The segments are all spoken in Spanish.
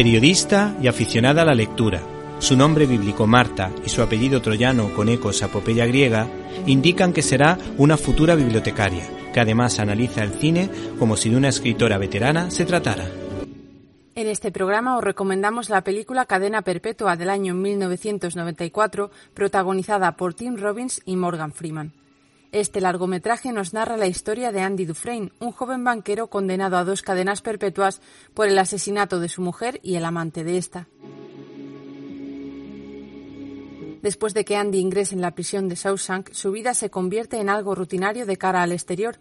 Periodista y aficionada a la lectura, su nombre bíblico Marta y su apellido troyano con ecos a epopeya griega indican que será una futura bibliotecaria, que además analiza el cine como si de una escritora veterana se tratara. En este programa os recomendamos la película Cadena Perpetua del año 1994, protagonizada por Tim Robbins y Morgan Freeman. Este largometraje nos narra la historia de Andy Dufresne, un joven banquero condenado a dos cadenas perpetuas por el asesinato de su mujer y el amante de esta. Después de que Andy ingrese en la prisión de Shawshank, su vida se convierte en algo rutinario de cara al exterior,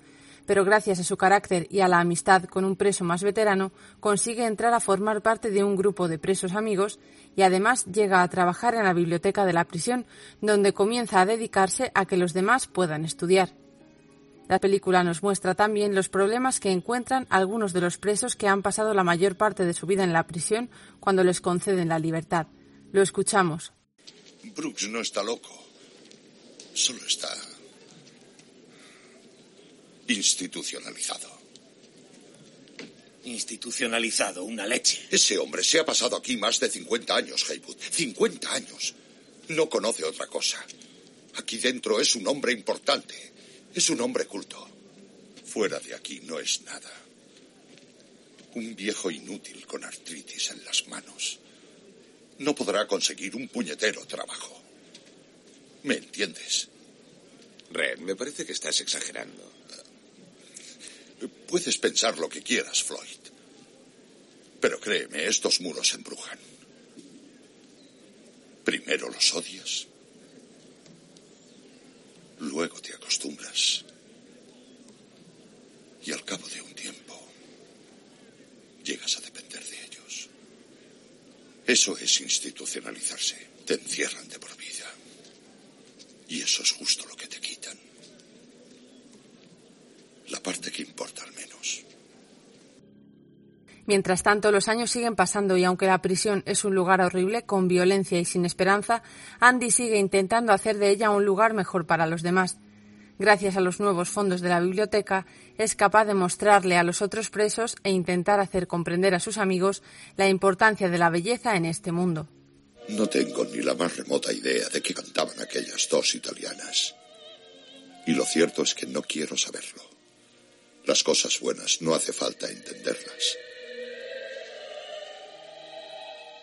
pero gracias a su carácter y a la amistad con un preso más veterano, consigue entrar a formar parte de un grupo de presos amigos y además llega a trabajar en la biblioteca de la prisión, donde comienza a dedicarse a que los demás puedan estudiar. La película nos muestra también los problemas que encuentran algunos de los presos que han pasado la mayor parte de su vida en la prisión cuando les conceden la libertad. Lo escuchamos. Brooks no está loco. Solo está institucionalizado. Institucionalizado, una leche. Ese hombre se ha pasado aquí más de 50 años, Haywood. 50 años. No conoce otra cosa. Aquí dentro es un hombre importante. Es un hombre culto. Fuera de aquí no es nada. Un viejo inútil con artritis en las manos. No podrá conseguir un puñetero trabajo. ¿Me entiendes? Red, me parece que estás exagerando. Puedes pensar lo que quieras, Floyd. Pero créeme, estos muros embrujan. Primero los odias. Luego te acostumbras. Y al cabo de un tiempo, llegas a depender de ellos. Eso es institucionalizarse. Te encierran de por vida. Y eso es justo lo que te quitan. La parte que importa al menos. Mientras tanto, los años siguen pasando y aunque la prisión es un lugar horrible, con violencia y sin esperanza, Andy sigue intentando hacer de ella un lugar mejor para los demás. Gracias a los nuevos fondos de la biblioteca, es capaz de mostrarle a los otros presos e intentar hacer comprender a sus amigos la importancia de la belleza en este mundo. No tengo ni la más remota idea de qué cantaban aquellas dos italianas. Y lo cierto es que no quiero saberlo. Las cosas buenas no hace falta entenderlas.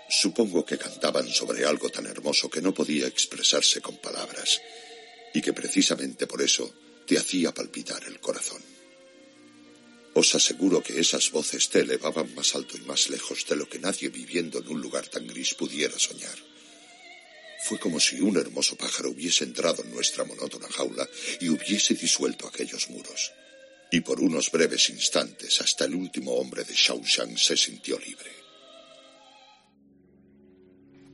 Supongo que cantaban sobre algo tan hermoso que no podía expresarse con palabras y que precisamente por eso te hacía palpitar el corazón. Os aseguro que esas voces te elevaban más alto y más lejos de lo que nadie viviendo en un lugar tan gris pudiera soñar. Fue como si un hermoso pájaro hubiese entrado en nuestra monótona jaula y hubiese disuelto aquellos muros. Y por unos breves instantes hasta el último hombre de Shawshank se sintió libre.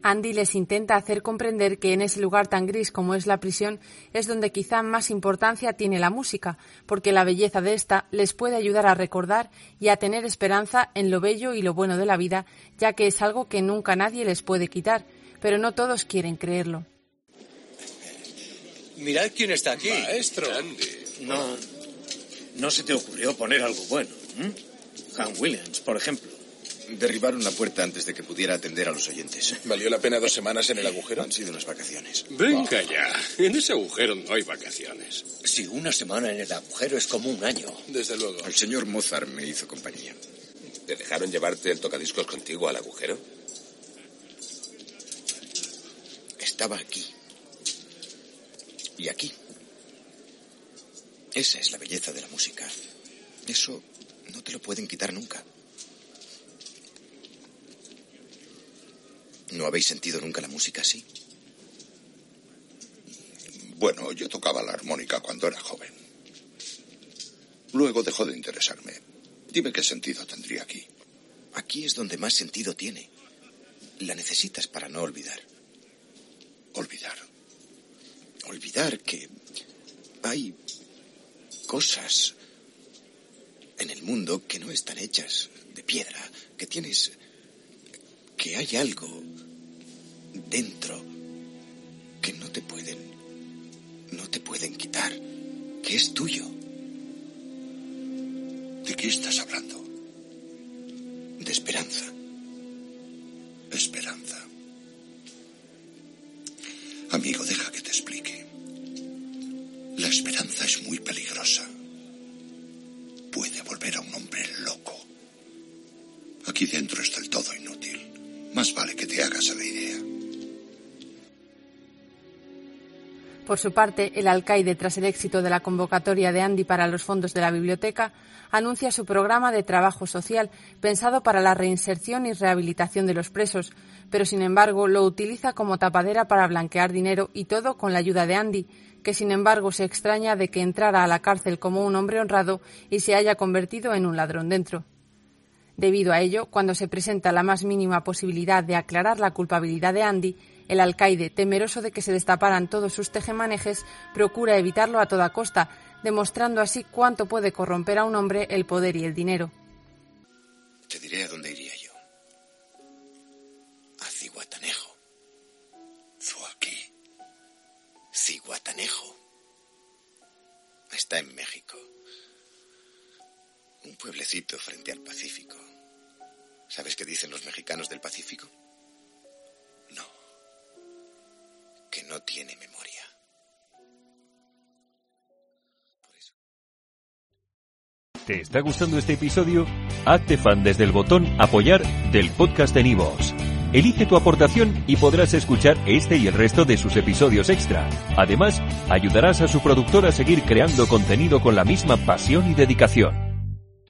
Andy les intenta hacer comprender que en ese lugar tan gris como es la prisión es donde quizá más importancia tiene la música, porque la belleza de esta les puede ayudar a recordar y a tener esperanza en lo bello y lo bueno de la vida, ya que es algo que nunca nadie les puede quitar, pero no todos quieren creerlo. Mirad quién está aquí. Maestro. No, no se te ocurrió poner algo bueno. ¿m? Han Williams, por ejemplo. Derribaron la puerta antes de que pudiera atender a los oyentes. ¿Valió la pena dos semanas en el agujero? Han sido unas vacaciones. Venga ya. En ese agujero no hay vacaciones. Si una semana en el agujero es como un año. Desde luego. El señor Mozart me hizo compañía. ¿Te dejaron llevarte el tocadiscos contigo al agujero? Estaba aquí. Y aquí. Esa es la belleza de la música. Eso no te lo pueden quitar nunca. ¿No habéis sentido nunca la música así? Bueno, yo tocaba la armónica cuando era joven. Luego dejó de interesarme. Dime qué sentido tendría aquí. Aquí es donde más sentido tiene. La necesitas para no olvidar. Olvidar. Olvidar que hay cosas en el mundo que no están hechas de piedra, que tienes, que hay algo dentro que no te pueden, no te pueden quitar, que es tuyo. ¿De qué estás hablando? De esperanza. Esperanza. Amigo, deja Aquí dentro es del todo inútil. Más vale que te hagas a la idea. Por su parte, el alcaide, tras el éxito de la convocatoria de Andy para los fondos de la biblioteca, anuncia su programa de trabajo social pensado para la reinserción y rehabilitación de los presos, pero sin embargo lo utiliza como tapadera para blanquear dinero y todo con la ayuda de Andy, que sin embargo se extraña de que entrara a la cárcel como un hombre honrado y se haya convertido en un ladrón dentro. Debido a ello, cuando se presenta la más mínima posibilidad de aclarar la culpabilidad de Andy, el alcaide, temeroso de que se destaparan todos sus tejemanejes, procura evitarlo a toda costa, demostrando así cuánto puede corromper a un hombre el poder y el dinero. Te diré a dónde iría yo. A Ciguatanejo. Zuaquí. Ciguatanejo. Está en México. Un pueblecito frente al Pacífico. ¿Sabes qué dicen los mexicanos del Pacífico? No. Que no tiene memoria. ¿Te está gustando este episodio? Hazte fan desde el botón Apoyar del podcast de Nivos. Elige tu aportación y podrás escuchar este y el resto de sus episodios extra. Además, ayudarás a su productor a seguir creando contenido con la misma pasión y dedicación.